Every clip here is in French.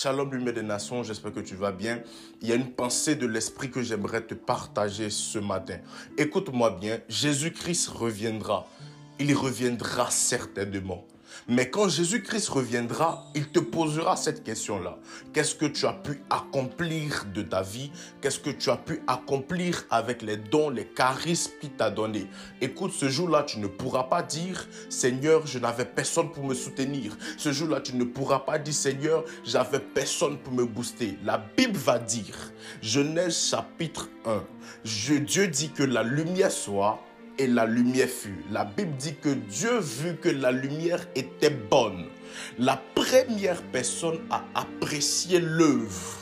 Shalom lumière des nations, j'espère que tu vas bien. Il y a une pensée de l'esprit que j'aimerais te partager ce matin. Écoute-moi bien, Jésus-Christ reviendra. Il reviendra certainement. Mais quand Jésus-Christ reviendra, il te posera cette question-là. Qu'est-ce que tu as pu accomplir de ta vie? Qu'est-ce que tu as pu accomplir avec les dons, les charismes qu'il t'a donnés? Écoute, ce jour-là, tu ne pourras pas dire, Seigneur, je n'avais personne pour me soutenir. Ce jour-là, tu ne pourras pas dire, Seigneur, j'avais personne pour me booster. La Bible va dire, Genèse chapitre 1, Dieu dit que la lumière soit la lumière fut. La Bible dit que Dieu vu que la lumière était bonne. La première personne à apprécier l'œuvre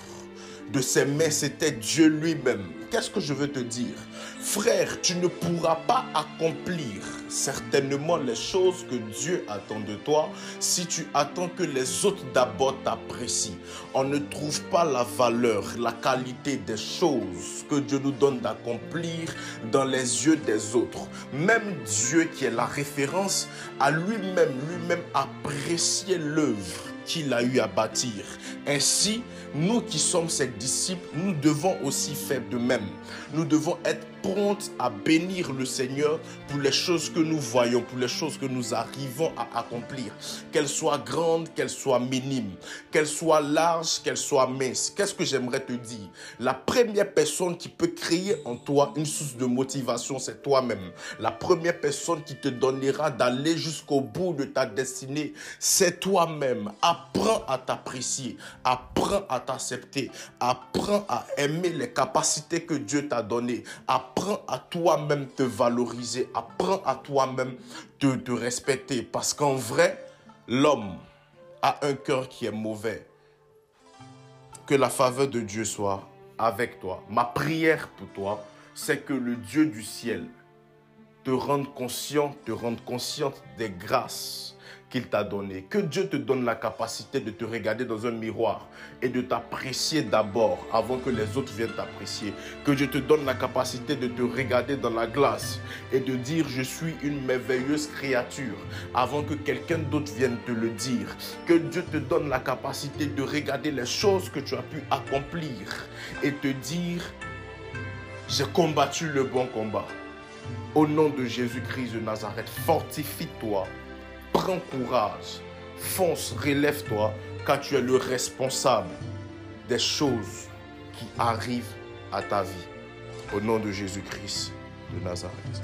de ses mains, c'était Dieu lui-même. Qu'est-ce que je veux te dire? Frère, tu ne pourras pas accomplir certainement les choses que Dieu attend de toi si tu attends que les autres d'abord t'apprécient. On ne trouve pas la valeur, la qualité des choses que Dieu nous donne d'accomplir dans les yeux des autres. Même Dieu qui est la référence a lui-même, lui-même apprécié l'œuvre qu'il a eu à bâtir. Ainsi, nous qui sommes ses disciples, nous devons aussi faire de même. Nous devons être prompts à bénir le Seigneur pour les choses que nous voyons, pour les choses que nous arrivons à accomplir. Qu'elles soient grandes, qu'elles soient minimes, qu'elles soient larges, qu'elles soient minces. Qu'est-ce que j'aimerais te dire? La première personne qui peut créer en toi une source de motivation, c'est toi-même. La première personne qui te donnera d'aller jusqu'au bout de ta destinée, c'est toi-même. Apprends à t'apprécier, apprends à t'accepter, apprends à aimer les capacités que Dieu t'a données, apprends à toi-même te valoriser, apprends à toi-même de te respecter. Parce qu'en vrai, l'homme a un cœur qui est mauvais. Que la faveur de Dieu soit avec toi. Ma prière pour toi, c'est que le Dieu du ciel te rende conscient, te rende consciente des grâces qu'il t'a donné. Que Dieu te donne la capacité de te regarder dans un miroir et de t'apprécier d'abord avant que les autres viennent t'apprécier. Que Dieu te donne la capacité de te regarder dans la glace et de dire je suis une merveilleuse créature avant que quelqu'un d'autre vienne te le dire. Que Dieu te donne la capacité de regarder les choses que tu as pu accomplir et te dire j'ai combattu le bon combat. Au nom de Jésus-Christ de Nazareth, fortifie-toi prends courage, fonce, relève-toi, car tu es le responsable des choses qui arrivent à ta vie. Au nom de Jésus-Christ de Nazareth.